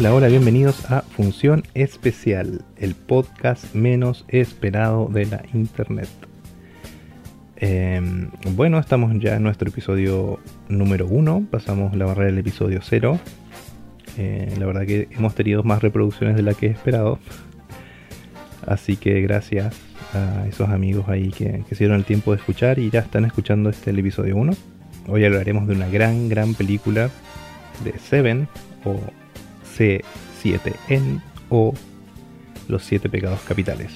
Hola, hola, bienvenidos a Función Especial, el podcast menos esperado de la Internet. Em, bueno, estamos ya en nuestro episodio número 1, pasamos la barrera del episodio 0. Eh, la verdad que hemos tenido más reproducciones de la que he esperado. Así que gracias a esos amigos ahí que, que se el tiempo de escuchar y ya están escuchando este episodio 1. Hoy hablaremos de una gran, gran película de Seven o C7N o Los Siete Pecados Capitales.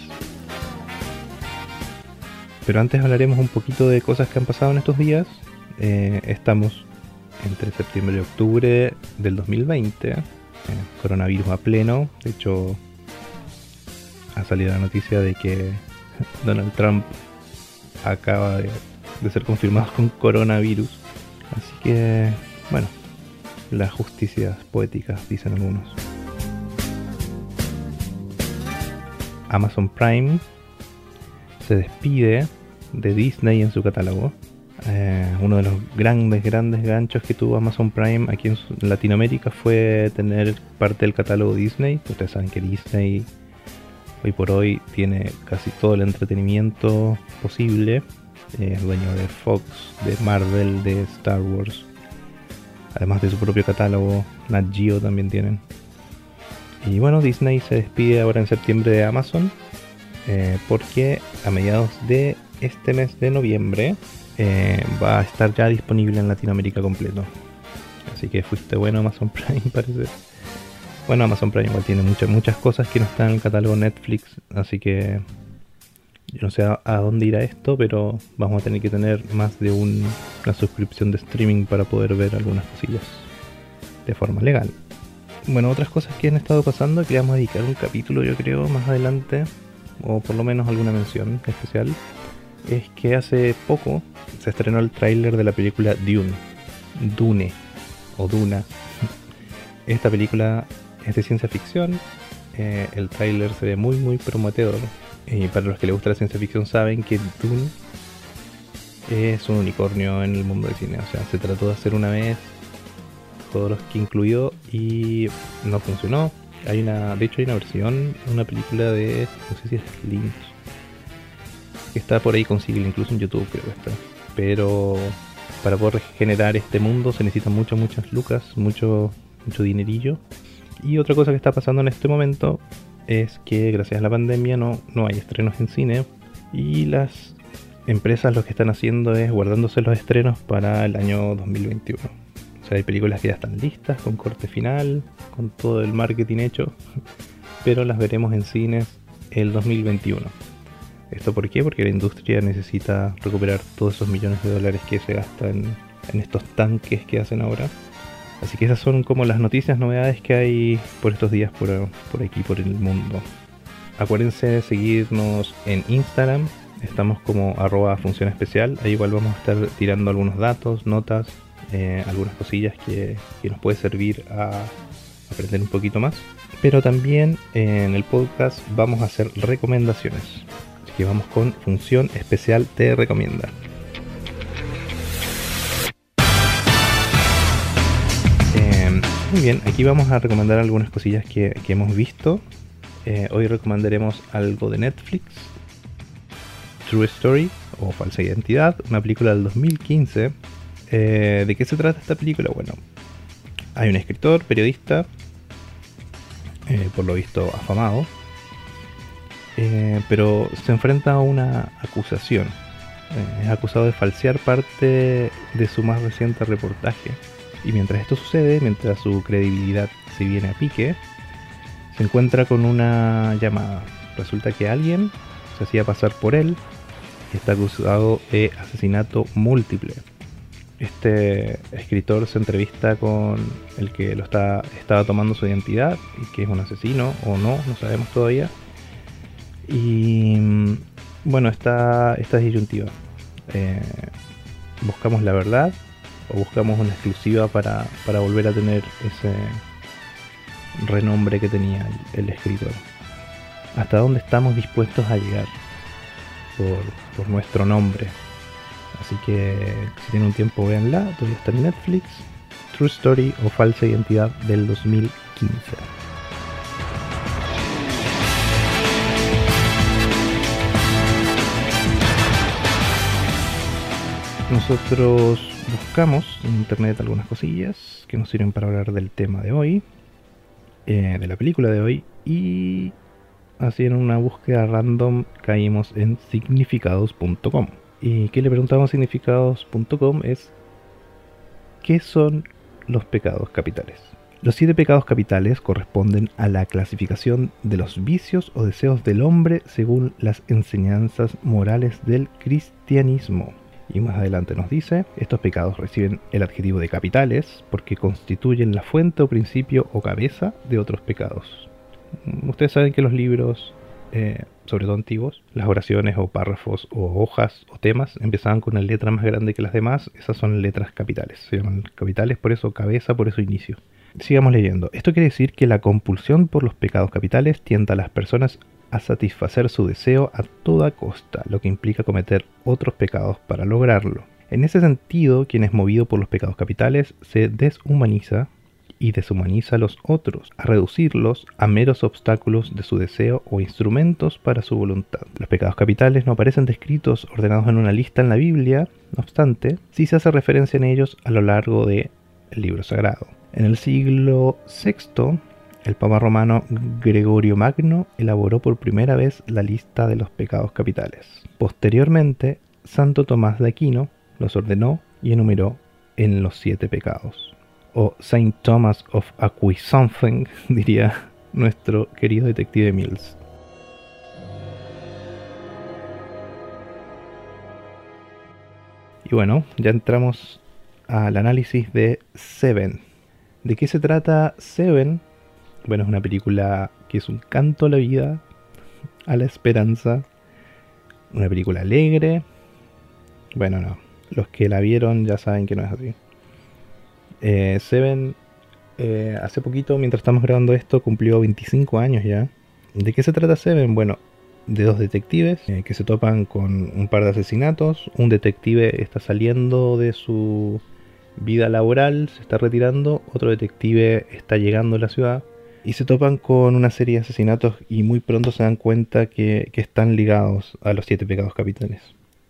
Pero antes hablaremos un poquito de cosas que han pasado en estos días. Eh, estamos entre septiembre y octubre del 2020. eh, coronavirus a pleno. De hecho, ha salido la noticia de que Donald Trump acaba de ser confirmado con coronavirus. Así que, bueno, las justicias poéticas, dicen algunos. Amazon Prime se despide de Disney en su catálogo. Eh, uno de los grandes, grandes ganchos que tuvo Amazon Prime aquí en Latinoamérica fue tener parte del catálogo Disney. Ustedes saben que Disney hoy por hoy tiene casi todo el entretenimiento posible. Es dueño de Fox, de Marvel, de Star Wars. Además de su propio catálogo, Nat Geo también tienen. Y bueno, Disney se despide ahora en septiembre de Amazon. eh, porque a mediados de este mes de noviembre eh, va a estar ya disponible en Latinoamérica completo. Así que fuiste bueno Amazon Prime, parece. Bueno, Amazon Prime igual tiene muchas, muchas cosas que no están en el catálogo Netflix, así que yo no sé a, dónde irá esto, pero vamos a tener que tener más de un- una suscripción de streaming para poder ver algunas cosillas de forma legal. Bueno, otras cosas que han estado pasando, que vamos a dedicar un capítulo, yo creo, más adelante, o por lo menos alguna mención especial, es que hace poco se estrenó el tráiler de la película Dune, Dune, o Duna. Esta película es de ciencia ficción, eh, el tráiler se ve muy muy prometedor, y para los que les gusta la ciencia ficción saben que Dune es un unicornio en el mundo del cine, o sea, se trató de hacer una vez todos los que incluyó y no funcionó. Hay una, de hecho hay una versión, una película de, no sé si es Lynch, que está por ahí consigue incluso en YouTube creo que está. Pero para poder generar este mundo se necesitan muchas, muchas lucas, mucho, mucho dinerillo. Y otra cosa que está pasando en este momento es que gracias a la pandemia no, no hay estrenos en cine y las empresas lo que están haciendo es guardándose los estrenos para el año 2021. O sea, hay películas que ya están listas, con corte final, con todo el marketing hecho, pero las veremos en cines el 2021. ¿Esto por qué? Porque la industria necesita recuperar todos esos millones de dólares que se gastan en estos tanques que hacen ahora. Así que esas son como las noticias, novedades que hay por estos días por, por aquí, por el mundo. Acuérdense de seguirnos en Instagram, estamos como arroba función especial, ahí igual vamos a estar tirando algunos datos, notas, eh, algunas cosillas que, que nos puede servir a aprender un poquito más. Pero también eh, en el podcast vamos a hacer recomendaciones. Así que vamos con función especial te recomienda. Muy bien, aquí vamos a recomendar algunas cosillas que, hemos visto. Eh, hoy recomendaremos algo de Netflix. True Story o Falsa Identidad, una película del 2015. Eh, ¿De qué se trata esta película? Bueno, hay un escritor, periodista, eh, por lo visto afamado, pero se enfrenta a una acusación. Es acusado de falsear parte de su más reciente reportaje. Y mientras esto sucede, mientras su credibilidad se viene a pique, se encuentra con una llamada. Resulta que alguien se hacía pasar por él y está acusado de asesinato múltiple. Este escritor se entrevista con el que lo está, estaba tomando su identidad y que es un asesino o no, no sabemos todavía. Y mm, bueno, está esta disyuntiva. Eh, ¿Buscamos la verdad o buscamos una exclusiva para, para volver a tener ese renombre que tenía el, escritor. ¿Hasta dónde estamos dispuestos a llegar por, por nuestro nombre? Así que si tienen un tiempo, véanla. Todavía está en Netflix. True Story o Falsa Identidad del 2015. Nosotros buscamos en internet algunas cosillas que nos sirven para hablar del tema de hoy, eh, de la película de hoy, y así en una búsqueda random caímos en significados.com. Y que le preguntamos significados.com es ¿qué son los pecados capitales? Los siete pecados capitales corresponden a la clasificación de los vicios o deseos del hombre según las enseñanzas morales del cristianismo. Y más adelante nos dice, estos pecados reciben el adjetivo de capitales porque constituyen la fuente o principio o cabeza de otros pecados. Ustedes saben que los libros, eh, sobre todo antiguos, las oraciones o párrafos o hojas o temas empezaban con una letra más grande que las demás, esas son letras capitales. Se llaman capitales por eso cabeza, por eso inicio. Sigamos leyendo. Esto quiere decir que la compulsión por los pecados capitales tienta a las personas a satisfacer su deseo a toda costa, lo que implica cometer otros pecados para lograrlo. En ese sentido, quien es movido por los pecados capitales se deshumaniza y deshumaniza a los otros, a reducirlos a meros obstáculos de su deseo o instrumentos para su voluntad. Los pecados capitales no aparecen descritos ordenados en una lista en la Biblia, no obstante, sí se hace referencia en ellos a lo largo del libro sagrado. En el siglo VI, el Papa romano Gregorio Magno elaboró por primera vez la lista de los pecados capitales. Posteriormente, Santo Tomás de Aquino los ordenó y enumeró en los siete pecados. O Saint Thomas of Aquisomething, diría nuestro querido detective Mills. Y bueno, ya entramos al análisis de Seven, ¿De qué se trata Seven? Bueno, es una película que es un canto a la vida, a la esperanza. Una película alegre. Bueno, no. Los que la vieron ya saben que no es así. Eh, Seven, eh, hace poquito, mientras estamos grabando esto, cumplió 25 años ya. ¿De qué se trata Seven? Bueno, de dos detectives eh, que se topan con un par de asesinatos. Un detective está saliendo de su vida laboral, se está retirando, otro detective está llegando a la ciudad y se topan con una serie de asesinatos y muy pronto se dan cuenta que, están ligados a los siete pecados capitales.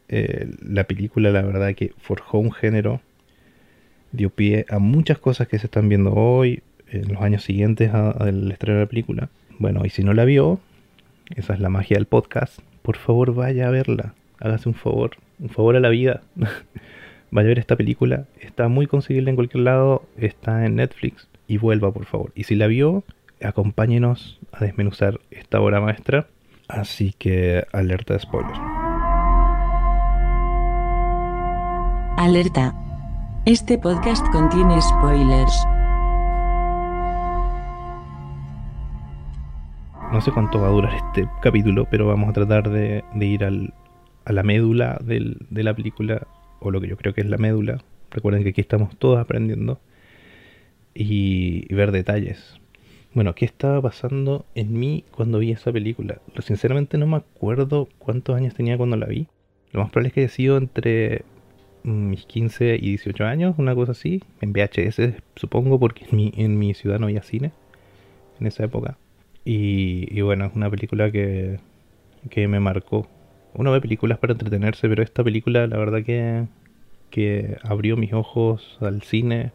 Eh, la película la verdad que forjó un género, dio pie a muchas cosas que se están viendo hoy, en los años siguientes al estreno de la película. Bueno, y si no la vio, esa es la magia del podcast, por favor vaya a verla, hágase un favor, un favor a la vida. vaya a ver esta película. Está muy conseguible en cualquier lado, está en Netflix y vuelva por favor. Y si la vio, acompáñenos a desmenuzar esta obra maestra. Así que alerta de spoilers. Alerta. Este podcast contiene spoilers. No sé cuánto va a durar este capítulo, pero vamos a tratar de, ir a la médula de la película o lo que yo creo que es la médula. Recuerden que aquí estamos todos aprendiendo y, ver detalles. Bueno, ¿qué estaba pasando en mí cuando vi esa película? Sinceramente no me acuerdo cuántos años tenía cuando la vi. Lo más probable es que haya sido entre mis 15 y 18 años, una cosa así, en VHS supongo, porque en mi, en mi ciudad no había cine en esa época. Y, y bueno, es una película que, que me marcó uno ve películas para entretenerse, pero esta película la verdad que, que abrió mis ojos al cine.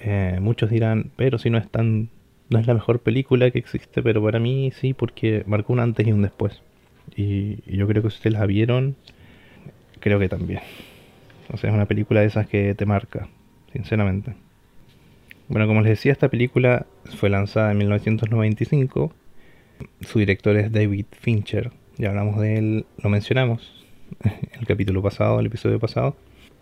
Eh, muchos dirán, pero si no es tan, no es la mejor película que existe, pero para mí sí, porque marcó un antes y un después. Y, yo creo que si ustedes la vieron, creo que también. O sea, es una película de esas que te marca, sinceramente. Bueno, como les decía, esta película fue lanzada en 1995. Su director es David Fincher, ya hablamos de él, lo mencionamos en el capítulo pasado, el episodio pasado.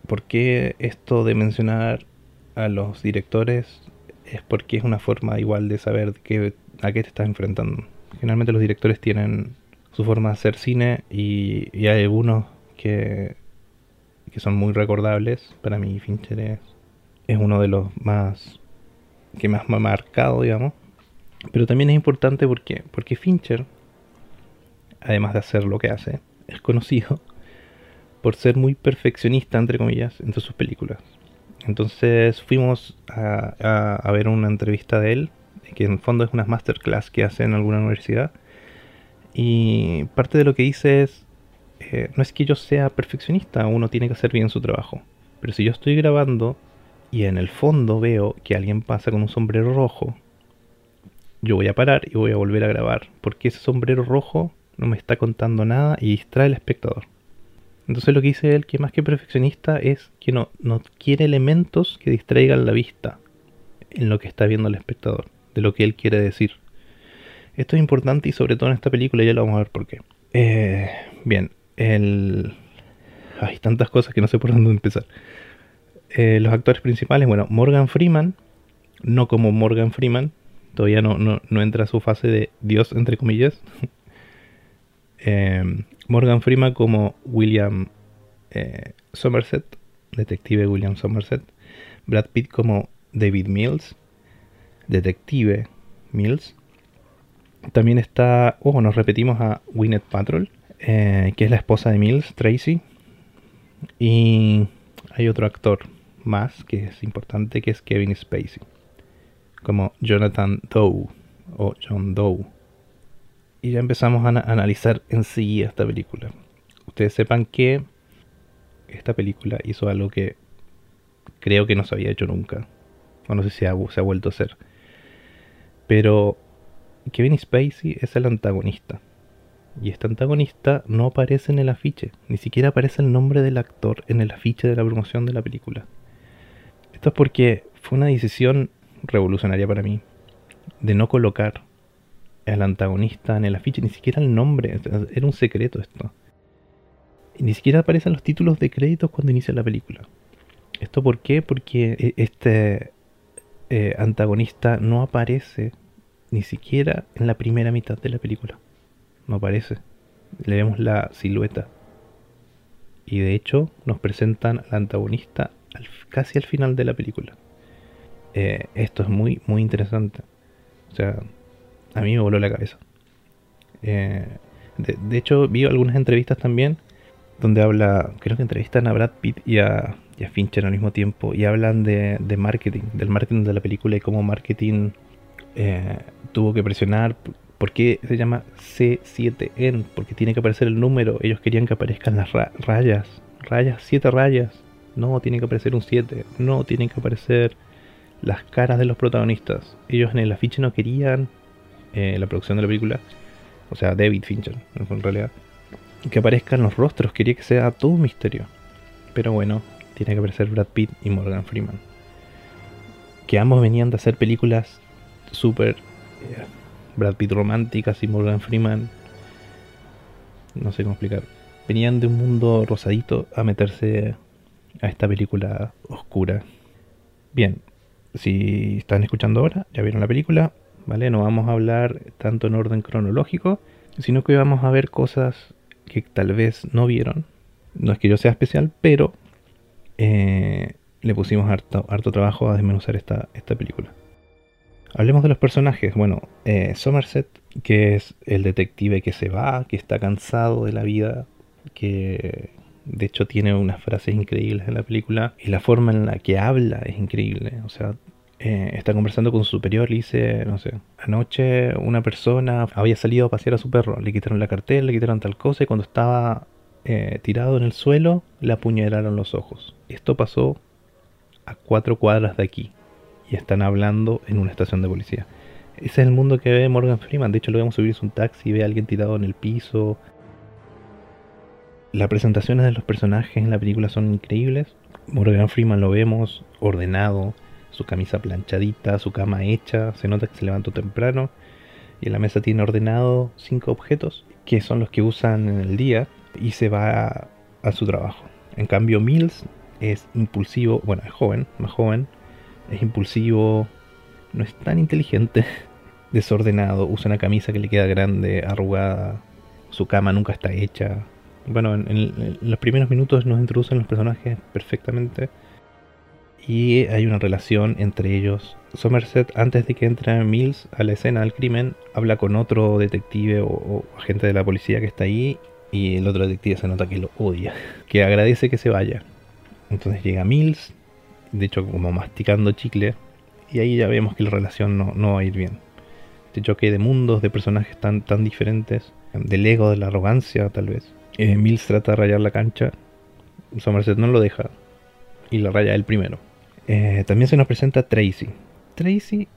¿Por qué esto de mencionar a los directores? Es porque es una forma igual de saber que, a qué te estás enfrentando. Generalmente los directores tienen su forma de hacer cine y, hay algunos que, que son muy recordables. Para mí Fincher es, es uno de los más que más me ha marcado, digamos. Pero también es importante porque, porque Fincher además de hacer lo que hace, es conocido por ser muy perfeccionista, entre comillas, entre sus películas. Entonces fuimos a, ver una entrevista de él, que en el fondo es una masterclass que hace en alguna universidad. Y parte de lo que dice es, eh, no es que yo sea perfeccionista, uno tiene que hacer bien su trabajo. Pero si yo estoy grabando y en el fondo veo que alguien pasa con un sombrero rojo, yo voy a parar y voy a volver a grabar, porque ese sombrero rojo no me está contando nada y distrae al espectador. Entonces lo que dice él, que más que perfeccionista, es que no, no quiere elementos que distraigan la vista en lo que está viendo el espectador, de lo que él quiere decir. Esto es importante y sobre todo en esta película ya lo vamos a ver por qué. Eh, bien, el... hay tantas cosas que no sé por dónde empezar. Eh, los actores principales, bueno, Morgan Freeman, no como Morgan Freeman, todavía no, no, entra a su fase de Dios, entre comillas. Eh, Morgan Freeman como William Somerset, detective William Somerset. Brad Pitt como David Mills, detective Mills. También está, oh, nos repetimos a Gwyneth Patrol, eh, que es la esposa de Mills, Tracy. Y hay otro actor más que es importante, que es Kevin Spacey, como Jonathan Doe o John Doe. Y ya empezamos a analizar en sí esta película. Ustedes sepan que esta película hizo algo que creo que no se había hecho nunca. O no sé si se ha vuelto a hacer. Pero Kevin Spacey es el antagonista. Y este antagonista no aparece en el afiche, ni siquiera aparece el nombre del actor en el afiche de la promoción de la película. Esto es porque fue una decisión revolucionaria para mí de no colocar al antagonista en el afiche, ni siquiera el nombre, era un secreto esto. Ni siquiera aparecen los títulos de créditos cuando inicia la película. ¿Esto por qué? Porque e, este eh, antagonista no aparece ni siquiera en la primera mitad de la película. No aparece. Le vemos la silueta. Y de hecho nos presentan al antagonista casi al final de la película. Eh, esto es muy, muy interesante. O sea, a mí me voló la cabeza. Eh, de, hecho, vi algunas entrevistas también donde habla, creo que entrevistan a Brad Pitt y a, Fincher al mismo tiempo y hablan de, de, marketing, del marketing de la película y cómo marketing eh, tuvo que presionar. ¿Por qué se llama C7N? Porque tiene que aparecer el número. Ellos querían que aparezcan las rayas. Rayas, 7 rayas. No, tiene que aparecer un 7. No, tienen que aparecer las caras de los protagonistas. Ellos en el afiche no querían eh, la producción de la película. O sea, David Fincher, en realidad. Que aparezcan los rostros. Quería que sea todo un misterio. Pero bueno, tiene que aparecer Brad Pitt y Morgan Freeman. Que ambos venían de hacer películas super eh, Brad Pitt románticas y Morgan Freeman. No sé cómo explicar. Venían de un mundo rosadito a meterse a esta película oscura. Bien, si están escuchando ahora, ya vieron la película, ¿vale? No vamos a hablar tanto en orden cronológico, sino que vamos a ver cosas que tal vez no vieron. No es que yo sea especial, pero eh, le pusimos harto, harto trabajo a desmenuzar esta, esta película. Hablemos de los personajes. Bueno, eh, Somerset, que es el detective que se va, que está cansado de la vida, que de hecho tiene unas frases increíbles en la película y la forma en la que habla es increíble. O sea, eh, está conversando con su superior y dice, no sé, anoche una persona había salido a pasear a su perro, le quitaron la cartera, le quitaron tal cosa y cuando estaba eh, tirado en el suelo le apuñalaron los ojos. Esto pasó a cuatro cuadras de aquí y están hablando en una estación de policía. Ese es el mundo que ve Morgan Freeman. De hecho, lo vemos subirse un taxi ve a alguien tirado en el piso. Las presentaciones de los personajes en la película son increíbles. Morgan Freeman lo vemos ordenado, su camisa planchadita, su cama hecha. Se nota que se levantó temprano. Y en la mesa tiene ordenado cinco objetos que son los que usan en el día y se va a, su trabajo. En cambio, Mills es impulsivo, bueno, es joven, más joven, es impulsivo, no es tan inteligente, desordenado, usa una camisa que le queda grande, arrugada, su cama nunca está hecha. Bueno, en, los primeros minutos nos introducen los personajes perfectamente y hay una relación entre ellos. Somerset, antes de que entre Mills a la escena del crimen, habla con otro detective o, agente de la policía que está ahí y el otro detective se nota que lo odia, que agradece que se vaya. Entonces llega Mills, de hecho como masticando chicle, y ahí ya vemos que la relación no, va a ir bien. Este choque de mundos, de personajes tan, tan diferentes, del ego, de la arrogancia tal vez. Eh, Mills trata de rayar la cancha, Somerset no lo deja, y la raya el primero. Eh, también se nos presenta Tracy. Tracy,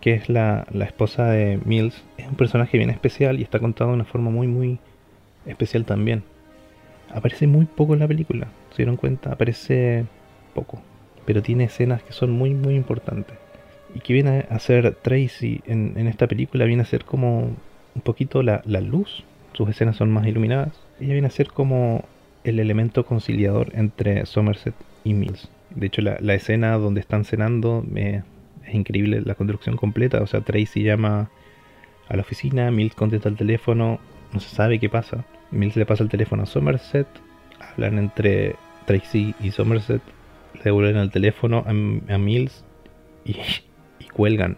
que es la, la, esposa de Mills, es un personaje bien especial y está contado de una forma muy, muy especial también. Aparece muy poco en la película, ¿se dieron cuenta? Aparece poco, pero tiene escenas que son muy, muy importantes. Y que viene a ser Tracy en, en esta película, viene a ser como un poquito la, la luz, sus escenas son más iluminadas. Ella viene a ser como el elemento conciliador entre Somerset y Mills. De hecho, la, la escena donde están cenando es increíble la construcción completa. O sea, Tracy llama a la oficina, Mills contesta el teléfono, no se sabe qué pasa. Mills le pasa el teléfono a Somerset, hablan entre Tracy y Somerset, le devuelven el teléfono a, a Mills y, y, cuelgan.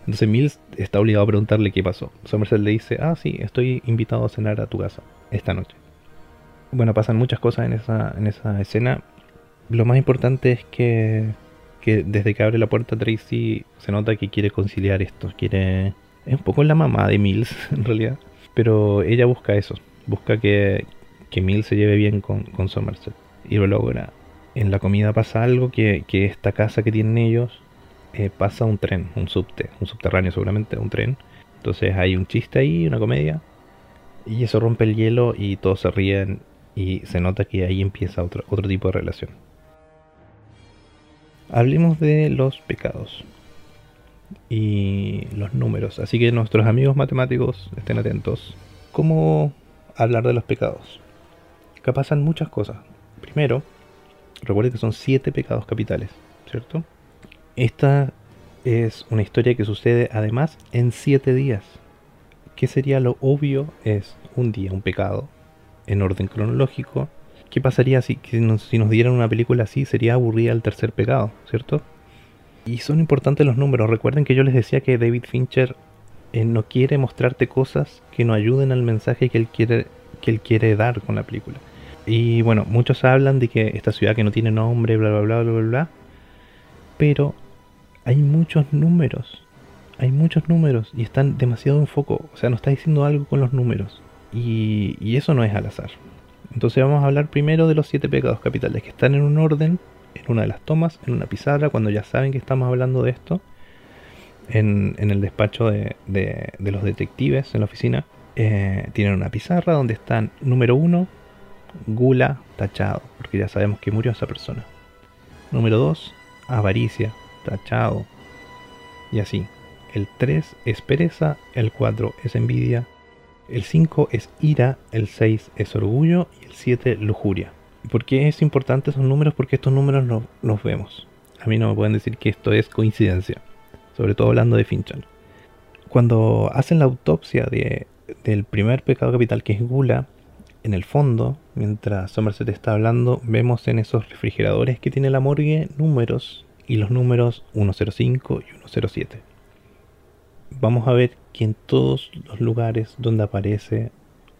Entonces Mills está obligado a preguntarle qué pasó. Somerset le dice, ah, sí, estoy invitado a cenar a tu casa esta noche. Bueno, pasan muchas cosas en esa, en esa escena. Lo más importante es que, que desde que abre la puerta Tracy se nota que quiere conciliar esto. Quiere... Es un poco la mamá de Mills, en realidad. Pero ella busca eso. Busca que, que Mills se lleve bien con, con Somerset. Y lo logra. En la comida pasa algo que, que esta casa que tienen ellos eh, pasa un tren, un subte, un subterráneo seguramente, un tren. Entonces hay un chiste ahí, una comedia. Y eso rompe el hielo y todos se ríen y se nota que ahí empieza otro, otro tipo de relación. Hablemos de los pecados y los números. Así que nuestros amigos matemáticos estén atentos. ¿Cómo hablar de los pecados? Acá pasan muchas cosas. Primero, recuerden que son siete pecados capitales, ¿cierto? Esta es una historia que sucede además en siete días. ¿Qué sería lo obvio? Es un día, un pecado, en orden cronológico. ¿Qué pasaría si, nos, si nos dieran una película así? Sería aburrida el tercer pecado, ¿cierto? Y son importantes los números. Recuerden que yo les decía que David Fincher eh, no quiere mostrarte cosas que no ayuden al mensaje que él quiere que él quiere dar con la película. Y bueno, muchos hablan de que esta ciudad que no tiene nombre, bla bla bla bla bla bla. Pero hay muchos números. Hay muchos números y están demasiado en foco. O sea, nos está diciendo algo con los números. Y, y eso no es al azar. Entonces vamos a hablar primero de los siete pecados capitales que están en un orden en una de las tomas, en una pizarra, cuando ya saben que estamos hablando de esto, en, el despacho de, de, de, los detectives en la oficina, eh, tienen una pizarra donde están número uno, gula tachado, porque ya sabemos que murió esa persona. Número 2, avaricia, tachado. Y así. El 3 es pereza, el 4 es envidia, el 5 es ira, el 6 es orgullo y el 7 lujuria. ¿Por qué es importante esos números? Porque estos números no, los vemos. A mí no me pueden decir que esto es coincidencia. Sobre todo hablando de Finchal. Cuando hacen la autopsia de, del primer pecado capital que es gula, en el fondo, mientras Somerset está hablando, vemos en esos refrigeradores que tiene la morgue números y los números 105 y 107. Vamos a ver que en todos los lugares donde aparece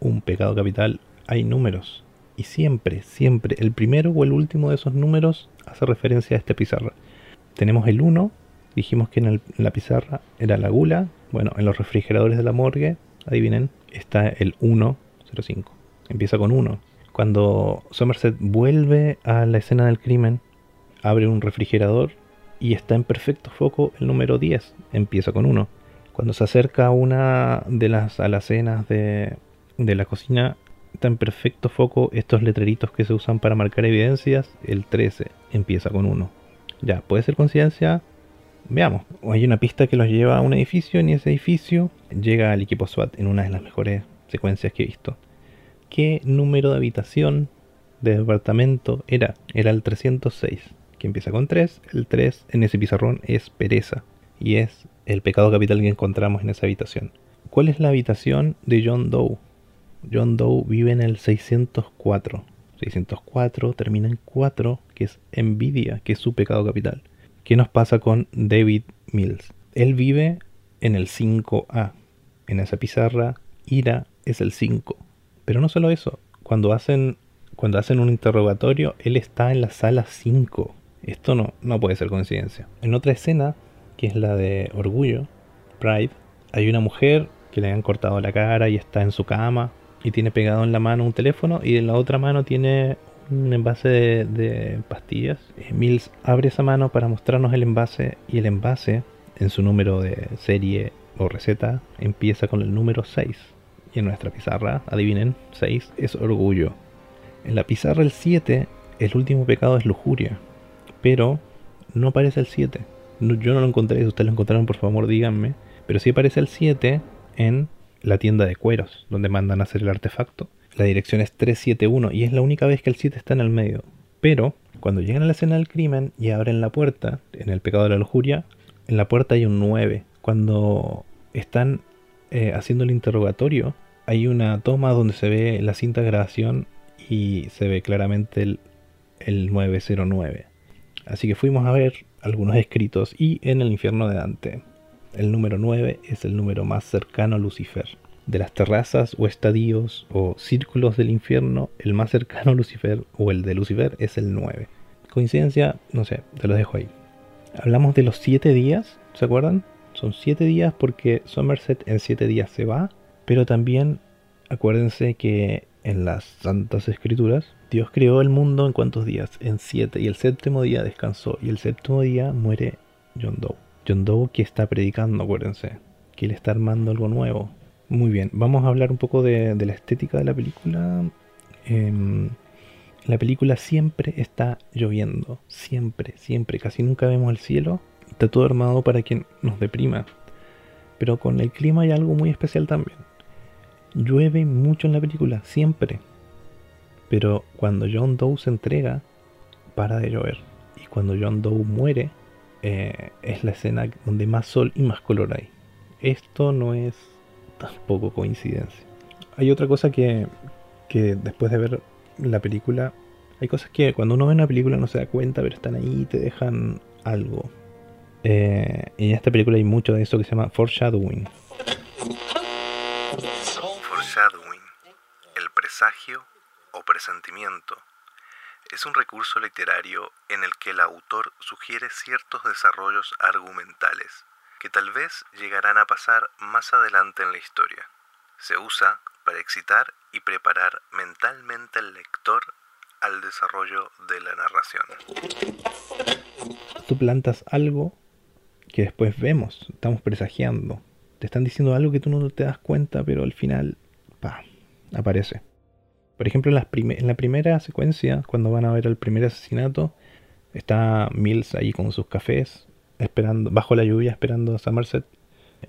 un pecado capital hay números y siempre, siempre el primero o el último de esos números hace referencia a esta pizarra. Tenemos el 1, dijimos que en, en, la pizarra era la gula, bueno, en los refrigeradores de la morgue, adivinen, está el 105, empieza con 1. Cuando Somerset vuelve a la escena del crimen, abre un refrigerador y está en perfecto foco el número 10, empieza con 1. Cuando se acerca una de las alacenas de, de la cocina, está en perfecto foco estos letreritos que se usan para marcar evidencias. El 13 empieza con 1. Ya, puede ser coincidencia. Veamos. Hay una pista que los lleva a un edificio. y ese edificio llega el equipo SWAT en una de las mejores secuencias que he visto. ¿Qué número de habitación de departamento era? Era el 306, que empieza con 3. El 3 en ese pizarrón es pereza. Y es el pecado capital que encontramos en esa habitación. ¿Cuál es la habitación de John Doe? John Doe vive en el 604. 604 termina en 4, que es envidia, que es su pecado capital. ¿Qué nos pasa con David Mills? Él vive en el 5A. En esa pizarra, ira es el 5. Pero no solo eso, cuando hacen, cuando hacen un interrogatorio, él está en la sala 5. Esto no, no puede ser coincidencia. En otra escena, que es la de Orgullo, Pride, hay una mujer que le han cortado la cara y está en su cama y tiene pegado en la mano un teléfono y en la otra mano tiene un envase de, pastillas. Mills abre esa mano para mostrarnos el envase y el envase en su número de serie o receta empieza con el número 6. Y en nuestra pizarra, adivinen, 6 es orgullo. En la pizarra el 7, el último pecado es lujuria. Pero no aparece el 7. Yo no lo encontré, si ustedes lo encontraron por favor díganme. Pero sí aparece el 7 en la tienda de cueros, donde mandan a hacer el artefacto. La dirección es 371 y es la única vez que el 7 está en el medio. Pero cuando llegan a la escena del crimen y abren la puerta, en el pecado de la lujuria, en la puerta hay un 9. Cuando están eh, haciendo el interrogatorio, hay una toma donde se ve la cinta de grabación y se ve claramente el, el 909. Así que fuimos a ver algunos escritos y en el infierno de Dante. El número 9 es el número más cercano a Lucifer. De las terrazas o estadios o círculos del infierno, el más cercano a Lucifer o el de Lucifer es el 9. Coincidencia, no sé, te lo dejo ahí. Hablamos de los 7 días, ¿se acuerdan? Son 7 días porque Somerset en 7 días se va, pero también acuérdense que en las Santas Escrituras Dios creó el mundo en cuántos días? En 7 y el séptimo día descansó y el séptimo día muere John Doe. John Doe que está predicando, acuérdense, que él está armando algo nuevo. Muy bien, vamos a hablar un poco de, la estética de la película. Em, la película siempre está lloviendo, siempre, siempre, casi nunca vemos el cielo. Está todo armado para que nos deprima. Pero con el clima hay algo muy especial también. Llueve mucho en la película, siempre. Pero cuando John Doe se entrega, para de llover. Y cuando John Doe muere, eh, es la escena donde más sol y más color hay. Esto no es tampoco coincidencia. Hay otra cosa que, que después de ver la película, hay cosas que cuando uno ve una película no se da cuenta, pero están ahí y te dejan algo. Eh, y en esta película hay mucho de eso que se llama foreshadowing. Foreshadowing, el presagio o presentimiento es un recurso literario en el que el autor sugiere ciertos desarrollos argumentales que tal vez llegarán a pasar más adelante en la historia. Se usa para excitar y preparar mentalmente al lector al desarrollo de la narración. Tú plantas algo que después vemos, estamos presagiando. Te están diciendo algo que tú no te das cuenta, pero al final, pa, aparece. Por ejemplo, en, la primera secuencia, cuando van a ver el primer asesinato, está Mills ahí con sus cafés, esperando, bajo la lluvia, esperando a Somerset.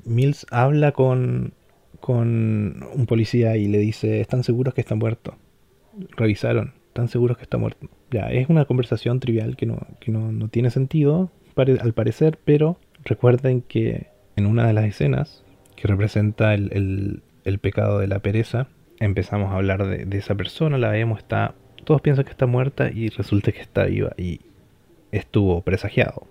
Mills habla con, con un policía y le dice, ¿están seguros que está muerto? Revisaron, ¿están seguros que está muerto? Ya, es una conversación trivial que no, que no, tiene sentido, al parecer, pero recuerden que en una de las escenas que representa el, el pecado de la pereza, empezamos a hablar de, esa persona, la vemos, está, todos piensan que está muerta y resulta que está viva y estuvo presagiado.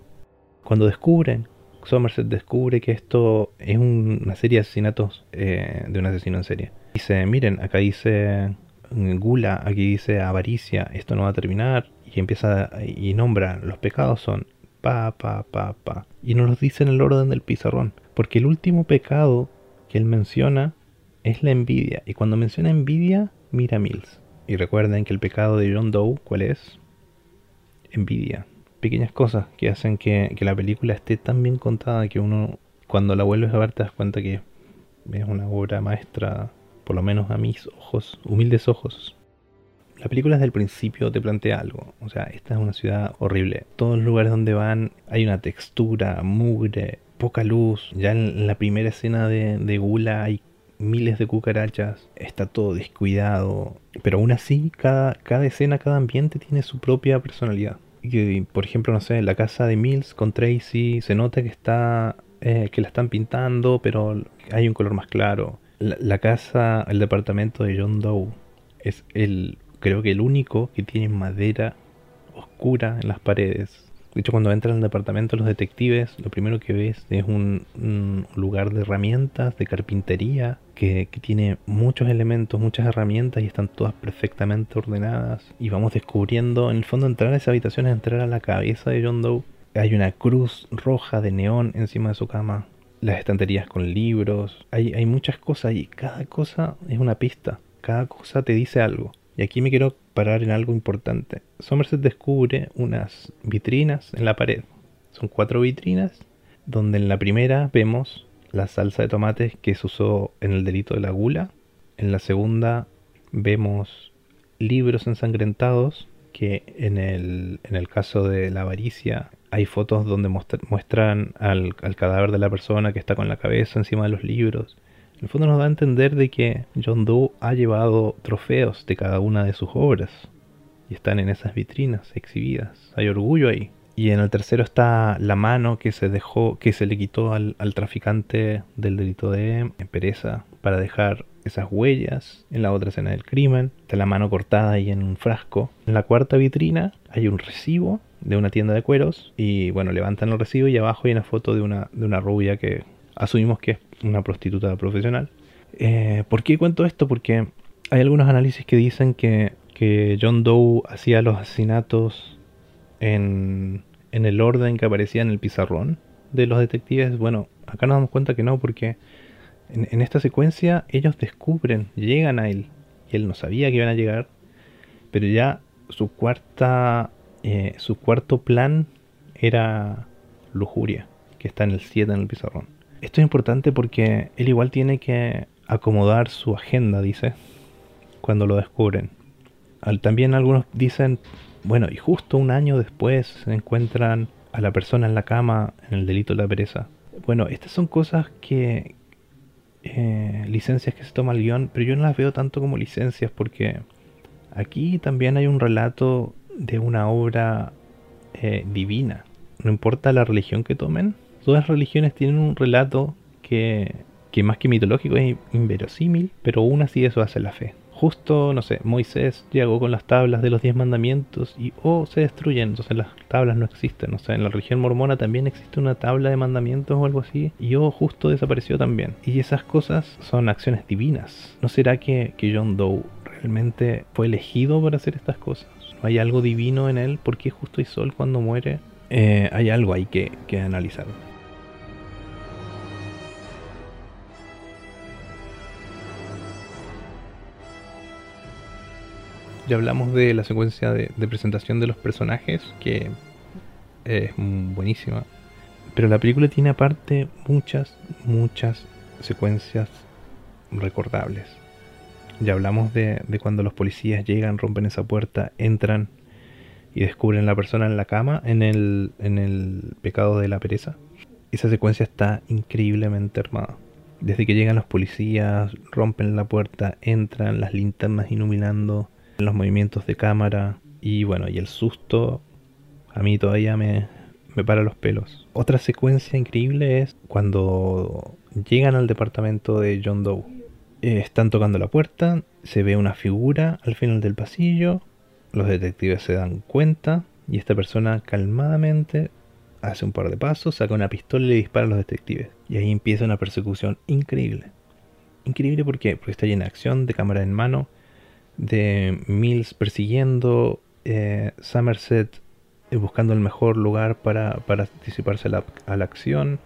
Cuando descubren, Somerset descubre que esto es una serie de asesinatos eh, de un asesino en serie. Dice, miren, acá dice gula, aquí dice avaricia, esto no va a terminar y empieza y nombra, los pecados son pa, pa, pa, pa. Y no los dice en el orden del pizarrón, porque el último pecado que él menciona es la envidia. Y cuando menciona envidia, mira Mills. Y recuerden que el pecado de John Doe, ¿cuál es? Envidia. Pequeñas cosas que hacen que, la película esté tan bien contada que uno, cuando la vuelves a ver, te das cuenta que es una obra maestra, por lo menos a mis ojos, humildes ojos. La película desde el principio te plantea algo. O sea, esta es una ciudad horrible. Todos los lugares donde van hay una textura, mugre, poca luz. Ya en la primera escena de, de Gula hay miles de cucarachas, está todo descuidado, pero aún así cada, cada escena, cada ambiente tiene su propia personalidad. Y, por ejemplo, no sé, la casa de Mills con Tracy se nota que está eh, que la están pintando, pero hay un color más claro. La, la, casa, el departamento de John Doe es el creo que el único que tiene madera oscura en las paredes. De hecho, cuando entran al departamento los detectives, lo primero que ves es un, lugar de herramientas, de carpintería, que, tiene muchos elementos, muchas herramientas y están todas perfectamente ordenadas. Y vamos descubriendo, en el fondo, entrar a esa habitación es entrar a la cabeza de John Doe. Hay una cruz roja de neón encima de su cama. Las estanterías con libros. Hay muchas cosas y cada cosa es una pista. Cada cosa te dice algo. Y aquí me quiero en algo importante. Somerset descubre unas vitrinas en la pared. Son cuatro vitrinas, donde en la primera vemos la salsa de tomates que se usó en el delito de la gula. En la segunda vemos libros ensangrentados que en el, en el caso de la avaricia hay fotos donde muestran al, al, cadáver de la persona que está con la cabeza encima de los libros. En el fondo nos da a entender de que John Doe ha llevado trofeos de cada una de sus obras y están en esas vitrinas exhibidas. Hay orgullo ahí. Y en el tercero está la mano que se dejó, que se le quitó al, traficante del delito de pereza para dejar esas huellas. En la otra escena del crimen está la mano cortada ahí en un frasco. En la cuarta vitrina hay un recibo de una tienda de cueros y bueno, levantan el recibo y abajo hay una foto de una, de una rubia que asumimos que es una prostituta profesional. Eh, ¿Por qué cuento esto? Porque hay algunos análisis que dicen que, que John Doe hacía los asesinatos en, en el orden que aparecía en el pizarrón de los detectives. Bueno, acá nos damos cuenta que no, porque en, esta secuencia ellos descubren, llegan a él, y él no sabía que iban a llegar, pero ya su cuarta, eh, su cuarto plan era lujuria, que está en el 7 en el pizarrón. Esto es importante porque él igual tiene que acomodar su agenda, dice, cuando lo descubren. también algunos dicen, bueno, y justo un año después se encuentran a la persona en la cama en el delito de la pereza. Bueno, estas son cosas que... Eh, licencias que se toma el guion, pero yo no las veo tanto como licencias porque aquí también hay un relato de una obra eh, divina. No importa la religión que tomen, todas las religiones tienen un relato que, que más que mitológico es inverosímil, pero aún así eso hace la fe justo, no sé, Moisés llegó con las tablas de los diez mandamientos y o oh, se destruyen, entonces las tablas no existen, o sea, en la religión mormona también existe una tabla de mandamientos o algo así y o oh, justo desapareció también. Y esas cosas son acciones divinas. ¿No será que, que John Doe realmente fue elegido para hacer estas cosas? ¿No hay algo divino en él? ¿Por qué justo y sol cuando muere? Eh, hay algo ahí que, que analizar. Ya hablamos de la secuencia de, presentación de los personajes, que es buenísima. Pero la película tiene aparte muchas, muchas secuencias recordables. Ya hablamos de, cuando los policías llegan, rompen esa puerta, entran y descubren la persona en la cama en el, en el pecado de la pereza. Esa secuencia está increíblemente armada. Desde que llegan los policías, rompen la puerta, entran, las linternas iluminando, los movimientos de cámara y bueno, y el susto a mí todavía me, me para los pelos. Otra secuencia increíble es cuando llegan al departamento de John Doe. Eh, están tocando la puerta, se ve una figura al final del pasillo, los detectives se dan cuenta y esta persona calmadamente hace un par de pasos, saca una pistola y le dispara a los detectives. Y ahí empieza una persecución increíble. Increíble porque está llena de acción, de cámara en mano, de Mills persiguiendo eh, Somerset eh, buscando el mejor lugar para, para anticiparse a la, acción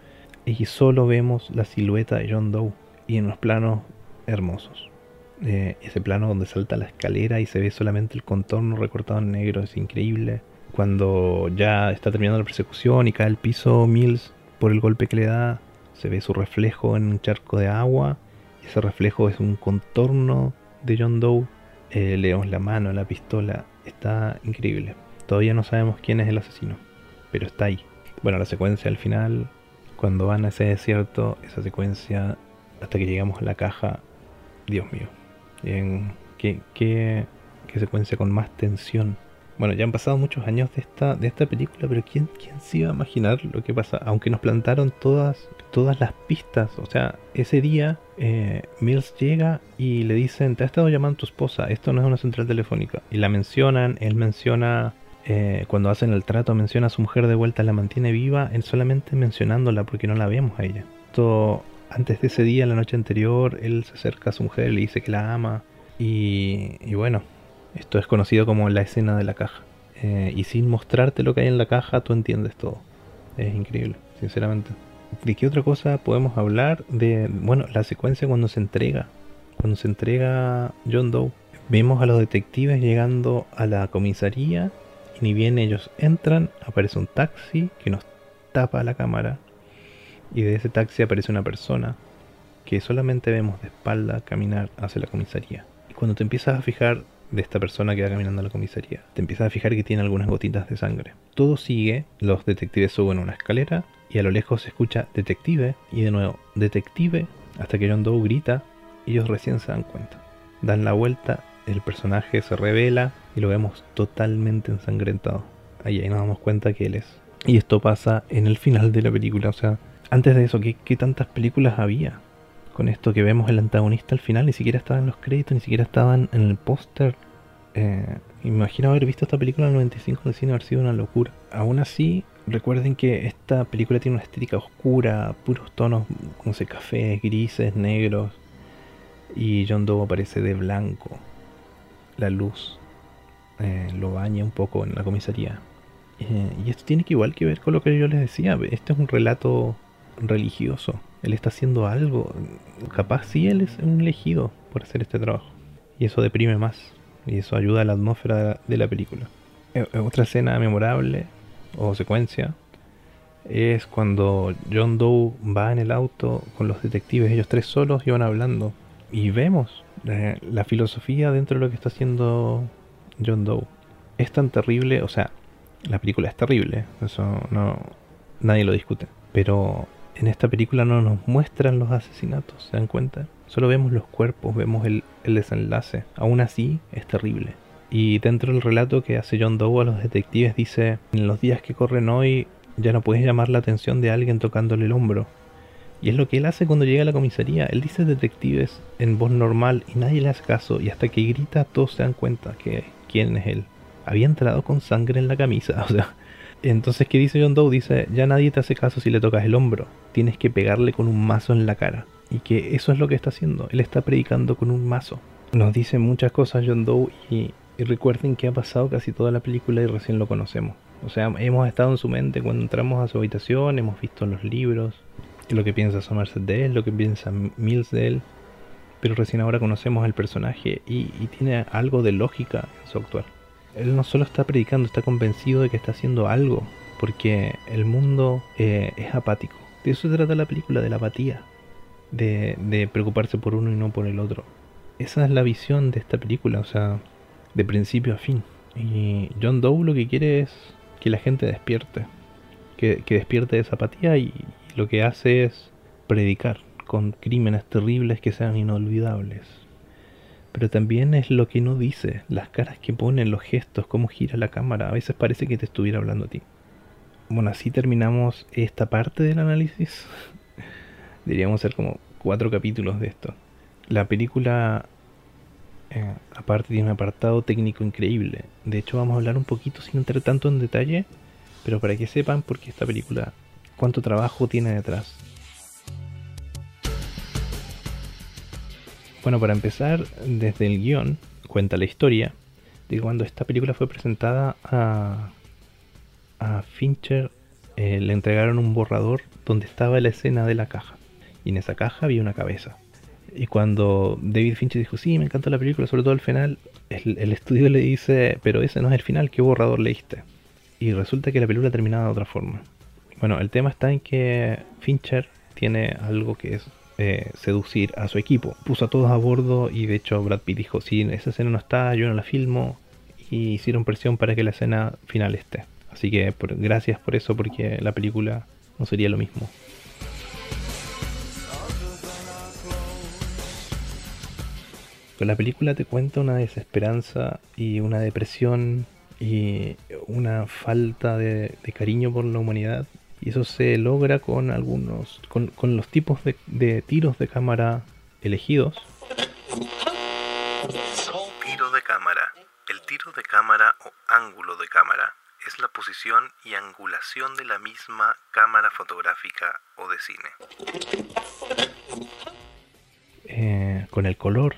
y solo vemos la silueta de John Doe y en unos planos hermosos. Eh, ese plano donde salta la escalera y se ve solamente el contorno recortado en negro es increíble. Cuando ya está terminando la persecución y cae al piso Mills por el golpe que le da, se ve su reflejo en un charco de agua. Ese reflejo es un contorno de John Doe eh, leemos la mano, la pistola, está increíble. Todavía no sabemos quién es el asesino, pero está ahí. Bueno, la secuencia al final, cuando van a ese desierto, esa secuencia hasta que llegamos a la caja, Dios mío, ¿qué, qué, qué secuencia con más tensión bueno, ya han pasado muchos años de esta, de esta película, pero ¿quién, ¿quién se iba a imaginar lo que pasa? Aunque nos plantaron todas, todas las pistas. O sea, ese día eh, Mills llega y le dicen, te ha estado llamando tu esposa, esto no es una central telefónica. Y la mencionan, él menciona, eh, cuando hacen el trato, menciona a su mujer de vuelta, la mantiene viva, él solamente mencionándola porque no la vemos a ella. Esto, antes de ese día, la noche anterior, él se acerca a su mujer, le dice que la ama. Y, y bueno, esto es conocido como la escena de la caja. Eh, y sin mostrarte lo que hay en la caja, tú entiendes todo. Es increíble, sinceramente. ¿De qué otra cosa podemos hablar? De, bueno, la secuencia cuando se entrega. Cuando se entrega John Doe. Vemos a los detectives llegando a la comisaría y ni bien ellos entran, aparece un taxi que nos tapa la cámara y de ese taxi aparece una persona que solamente vemos de espalda caminar hacia la comisaría. Y cuando te empiezas a fijar de esta persona que va caminando a la comisaría, te empiezas a fijar que tiene algunas gotitas de sangre. Todo sigue, los detectives suben una escalera y a lo lejos se escucha detective y de nuevo detective hasta que John Doe grita y ellos recién se dan cuenta. Dan la vuelta el personaje se revela y lo vemos totalmente ensangrentado. Ahí, ahí nos damos cuenta que él es. Y esto pasa en el final de la película. O sea, antes de eso, ¿qué, tantas películas había? Con esto que vemos el antagonista al final, ni siquiera estaba en los créditos, ni siquiera estaban en el póster. Eh, imagino haber visto esta película en el 95 de cine, haber sido una locura. Aún así, recuerden que esta película tiene una estética oscura, puros tonos, no sé, cafés, grises, negros. Y John Doe aparece de blanco la luz eh, lo baña un poco en la comisaría. Eh, y esto tiene que igual que ver con lo que yo les decía. Este es un relato religioso. Él está haciendo algo. Capaz sí él es un elegido por hacer este trabajo. Y eso deprime más. Y eso ayuda a la atmósfera de la película. Eh, otra escena memorable o secuencia es cuando John Doe va en el auto con los detectives, ellos tres solos y van hablando. Y vemos eh, la filosofía dentro de lo que está haciendo John Doe. Es tan terrible, o sea, la película es terrible, eso no nadie lo discute. Pero en esta película no nos muestran los asesinatos, ¿se dan cuenta? Solo vemos los cuerpos, vemos el, el desenlace. Aún así, es terrible. Y dentro del relato que hace John Doe a los detectives dice, en los días que corren hoy ya no puedes llamar la atención de alguien tocándole el hombro. Y es lo que él hace cuando llega a la comisaría. Él dice detectives en voz normal y nadie le hace caso. Y hasta que grita todos se dan cuenta que quién es él. Había entrado con sangre en la camisa. O sea, entonces ¿qué dice John Doe? Dice, ya nadie te hace caso si le tocas el hombro. Tienes que pegarle con un mazo en la cara. Y que eso es lo que está haciendo. Él está predicando con un mazo. Nos dice muchas cosas John Doe y, y recuerden que ha pasado casi toda la película y recién lo conocemos. O sea, hemos estado en su mente cuando entramos a su habitación, hemos visto los libros, lo que piensa Somerset de él, lo que piensa Mills de él, pero recién ahora conocemos al personaje y, tiene algo de lógica en su actual. Él no solo está predicando, está convencido de que está haciendo algo, porque el mundo eh, es apático. De eso se trata la película, de la apatía, de, de preocuparse por uno y no por el otro. Esa es la visión de esta película, o sea, de principio a fin. Y John Doe lo que quiere es que la gente despierte, que, que despierte esa apatía y, lo que hace es predicar con crímenes terribles que sean inolvidables. Pero también es lo que no dice, las caras que pone, los gestos, cómo gira la cámara. A veces parece que te estuviera hablando a ti. Bueno, así terminamos esta parte del análisis. Deberíamos hacer como cuatro capítulos de esto. La película, eh, aparte, tiene un apartado técnico increíble. De hecho, vamos a hablar un poquito sin entrar tanto en detalle, pero para que sepan por qué esta película cuánto trabajo tiene detrás. Bueno, para empezar, desde el guion cuenta la historia de cuando esta película fue presentada a, a Fincher, eh, le entregaron un borrador donde estaba la escena de la caja. Y en esa caja había una cabeza. Y cuando David Fincher dijo, sí, me encanta la película, sobre todo el final, el, estudio le dice, pero ese no es el final, ¿qué borrador leíste? Y resulta que la película terminaba de otra forma. Bueno, el tema está en que Fincher tiene algo que es eh, seducir a su equipo. Puso a todos a bordo y de hecho Brad Pitt dijo, si esa escena no está, yo no la filmo. Y hicieron presión para que la escena final esté. Así que gracias por eso, porque la película no sería lo mismo. La película te cuenta una desesperanza y una depresión y una falta de cariño por la humanidad y eso se logra con algunos, con, los tipos de, tiros de cámara elegidos. Tiro de cámara. El tiro de cámara o ángulo de cámara es la posición y angulación de la misma cámara fotográfica o de cine. Eh, con el color,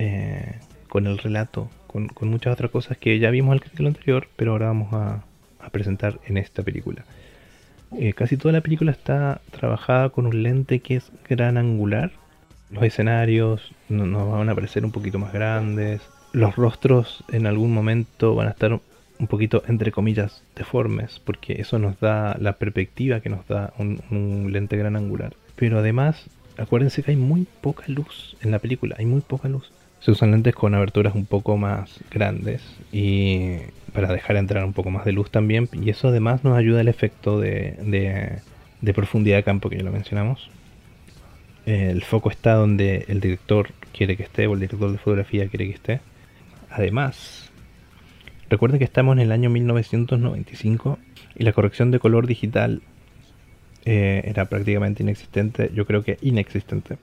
eh, con el relato, con, muchas otras cosas que ya vimos el capítulo anterior, pero ahora vamos a presentar en esta película. Eh, casi toda la película está trabajada con un lente que es gran angular. Los escenarios nos van a parecer un poquito más grandes. los rostros en algún momento van a estar un poquito, entre comillas, deformes, porque eso nos da la perspectiva que nos da un, un lente gran angular. Pero además, acuérdense que hay muy poca luz en la película, hay muy poca luz. Se usan lentes con aberturas un poco más grandes y para dejar entrar un poco más de luz también. Y eso además nos ayuda al efecto de, profundidad de campo que ya lo mencionamos. El foco está donde el director quiere que esté o el director de fotografía quiere que esté. Además, recuerden que estamos en el año 1995 y la corrección de color digital eh, era prácticamente inexistente, yo creo que inexistente.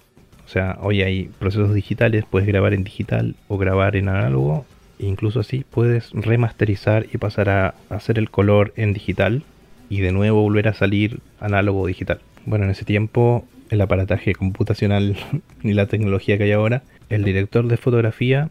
O sea, hoy hay procesos digitales, puedes grabar en digital o grabar en análogo. E incluso así puedes remasterizar y pasar a hacer el color en digital y de nuevo volver a salir análogo o digital. Bueno, en ese tiempo el aparataje computacional y la tecnología que hay ahora, el director de fotografía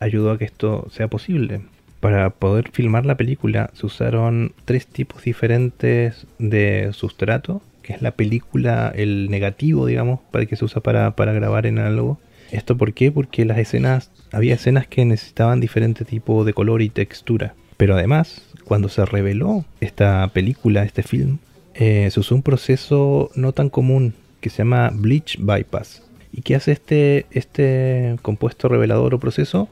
ayudó a que esto sea posible. Para poder filmar la película se usaron tres tipos diferentes de sustrato que es la película, el negativo, digamos, para que se usa para, grabar en algo. ¿Esto por qué? Porque las escenas, había escenas que necesitaban diferente tipo de color y textura. Pero además, cuando se reveló esta película, este film, eh, se usó un proceso no tan común que se llama Bleach Bypass. ¿Y qué hace este, este compuesto revelador o proceso?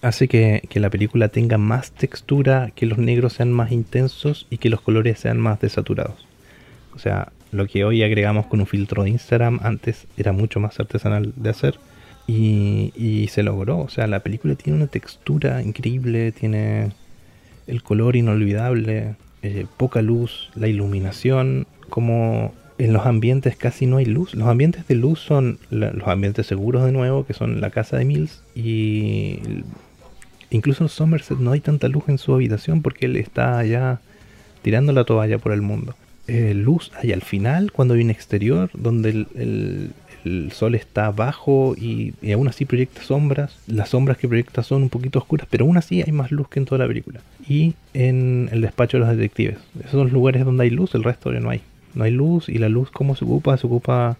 Hace que, que, la película tenga más textura, que los negros sean más intensos y que los colores sean más desaturados. O sea, lo que hoy agregamos con un filtro de Instagram antes era mucho más artesanal de hacer. Y, se logró. O sea, la película tiene una textura increíble, tiene el color inolvidable, eh, poca luz, la iluminación, como en los ambientes casi no hay luz. Los ambientes de luz son los ambientes seguros de nuevo, que son la casa de Mills y incluso en Somerset no hay tanta luz en su habitación porque él está allá tirando la toalla por el mundo. Eh, luz hay al final, cuando hay un exterior, donde el, sol está bajo y, aún así proyecta sombras. Las sombras que proyecta son un poquito oscuras, pero aún así hay más luz que en toda la película. Y en el despacho de los detectives. Esos son los lugares donde hay luz, el resto no hay. No hay luz y la luz, ¿cómo se ocupa? Se ocupa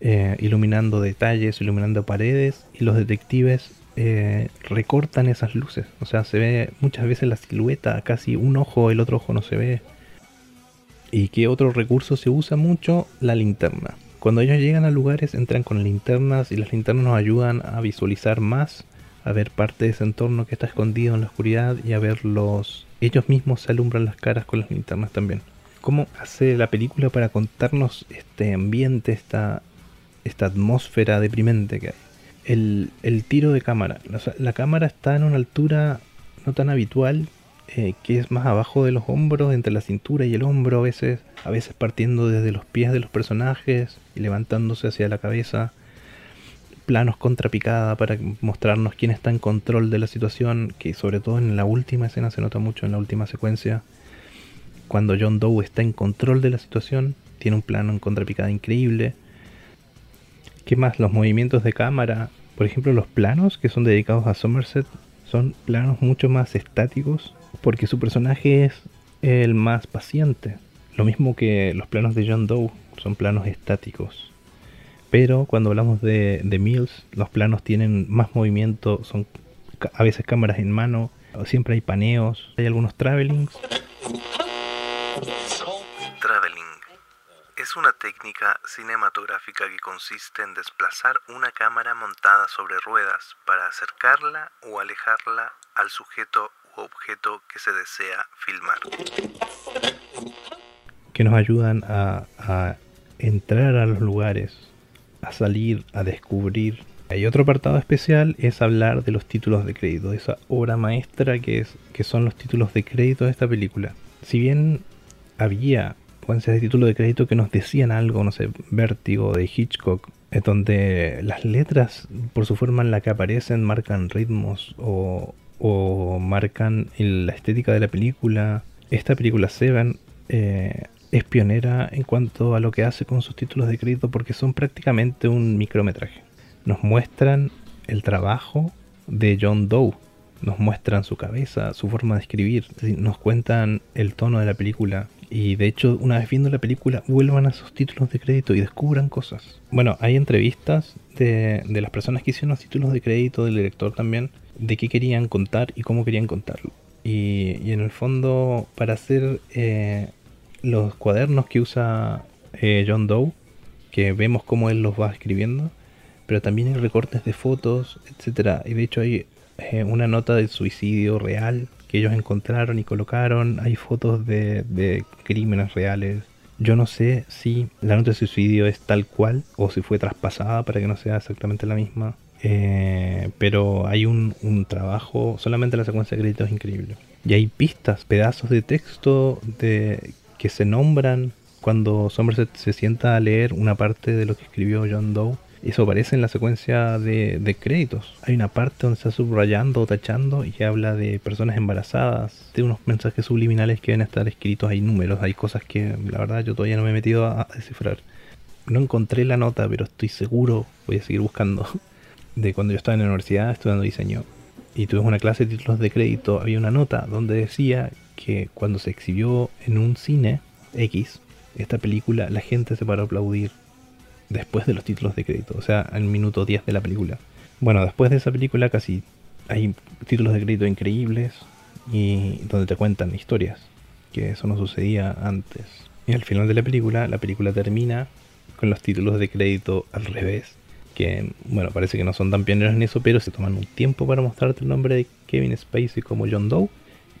eh, iluminando detalles, iluminando paredes y los detectives eh, recortan esas luces. O sea, se ve muchas veces la silueta, casi un ojo, el otro ojo no se ve. ¿Y qué otro recurso se usa mucho? La linterna. Cuando ellos llegan a lugares entran con linternas y las linternas nos ayudan a visualizar más, a ver parte de ese entorno que está escondido en la oscuridad y a verlos. Ellos mismos se alumbran las caras con las linternas también. ¿Cómo hace la película para contarnos este ambiente, esta, esta atmósfera deprimente que hay? El, el tiro de cámara. la cámara está en una altura no tan habitual eh, que es más abajo de los hombros, entre la cintura y el hombro a veces, a veces partiendo desde los pies de los personajes y levantándose hacia la cabeza, planos contrapicada para mostrarnos quién está en control de la situación, que sobre todo en la última escena se nota mucho en la última secuencia, cuando John Doe está en control de la situación, tiene un plano en contrapicada increíble. ¿Qué más? Los movimientos de cámara, por ejemplo, los planos que son dedicados a Somerset son planos mucho más estáticos porque su personaje es el más paciente. Lo mismo que los planos de John Doe son planos estáticos. Pero cuando hablamos de, de Mills, los planos tienen más movimiento, son a veces cámaras en mano, siempre hay paneos, hay algunos travelings. Traveling es una técnica cinematográfica que consiste en desplazar una cámara montada sobre ruedas para acercarla o alejarla al sujeto objeto que se desea filmar. Que nos ayudan a, entrar a los lugares, a salir, a descubrir. Hay otro apartado especial, es hablar de los títulos de crédito, de esa obra maestra que, es, que son los títulos de crédito de esta película. Si bien había secuencias de título de crédito que nos decían algo, no sé, Vértigo de Hitchcock, donde las letras, por su forma en la que aparecen, marcan ritmos o, o marcan la estética de la película. Esta película Seven eh, es pionera en cuanto a lo que hace con sus títulos de crédito porque son prácticamente un micrometraje. Nos muestran el trabajo de John Doe, nos muestran su cabeza, su forma de escribir, nos cuentan el tono de la película Y de hecho, una vez viendo la película, vuelvan a esos títulos de crédito y descubran cosas. Bueno, hay entrevistas de, de las personas que hicieron los títulos de crédito, del director también, de qué querían contar y cómo querían contarlo. Y, y en el fondo, para hacer eh, los cuadernos que usa eh, John Doe, que vemos cómo él los va escribiendo, pero también hay recortes de fotos, etcétera. Y de hecho hay eh, una nota de suicidio real que ellos encontraron y colocaron. Hay fotos de, de crímenes reales. Yo no sé si la nota de suicidio es tal cual o si fue traspasada para que no sea exactamente la misma. Eh, pero hay un, trabajo, solamente la secuencia de créditos es increíble. Y hay pistas, pedazos de texto que se nombran cuando Somerset se sienta a leer una parte de lo que escribió John Doe. Eso aparece en la secuencia de, de créditos. Hay una parte donde está subrayando o tachando y habla de personas embarazadas, de unos mensajes subliminales que deben estar escritos. Hay números, hay cosas que la verdad yo todavía no me he metido a descifrar. No encontré la nota, pero estoy seguro, voy a seguir buscando, de cuando yo estaba en la universidad estudiando diseño y tuve una clase de títulos de crédito, había una nota donde decía que cuando se exhibió en un cine X, esta película, la gente se paró a aplaudir después de los títulos de crédito, o sea, en minuto 10 de la película. Bueno, después de esa película casi hay títulos de crédito increíbles y donde te cuentan historias, que eso no sucedía antes. Y al final de la película, la película termina con los títulos de crédito al revés, que bueno, parece que no son tan pioneros en eso, pero se toman un tiempo para mostrarte el nombre de Kevin Spacey como John Doe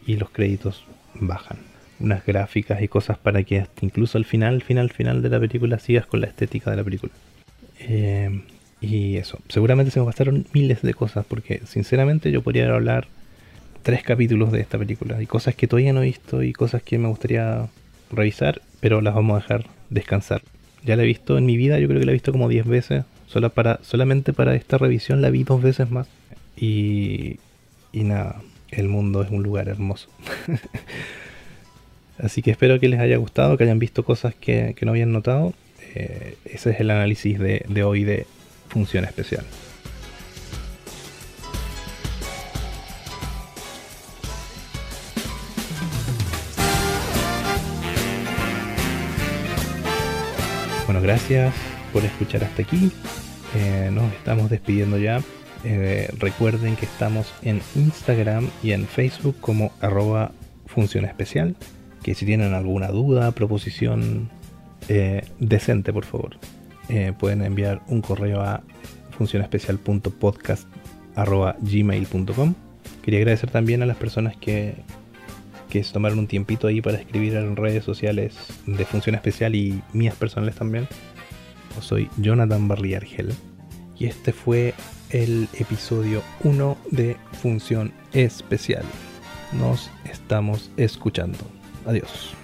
y los créditos bajan. Unas gráficas y cosas para que hasta incluso al final, final, final de la película sigas con la estética de la película. Eh, y eso, seguramente se me pasaron miles de cosas porque sinceramente yo podría hablar tres capítulos de esta película y cosas que todavía no he visto y cosas que me gustaría revisar, pero las vamos a dejar descansar. Ya la he visto en mi vida, yo creo que la he visto como 10 veces. Para, solamente para esta revisión la vi dos veces más. Y, y nada, el mundo es un lugar hermoso. Así que espero que les haya gustado, que hayan visto cosas que, que no habían notado. Eh, ese es el análisis de, de hoy de Función Especial. Bueno, gracias por escuchar hasta aquí. Eh, nos estamos despidiendo ya. Eh, recuerden que estamos en Instagram y en Facebook como arroba función especial. Que si tienen alguna duda, proposición eh, decente, por favor, pueden enviar un correo a funcionespecial.podcast.gmail.com Quería agradecer también a las personas que, que se tomaron un tiempito ahí para escribir en redes sociales de Función Especial y mías personales también. Soy Jonathan Barry Argel y este fue el episodio 1 de Función Especial. Nos estamos escuchando. Adiós.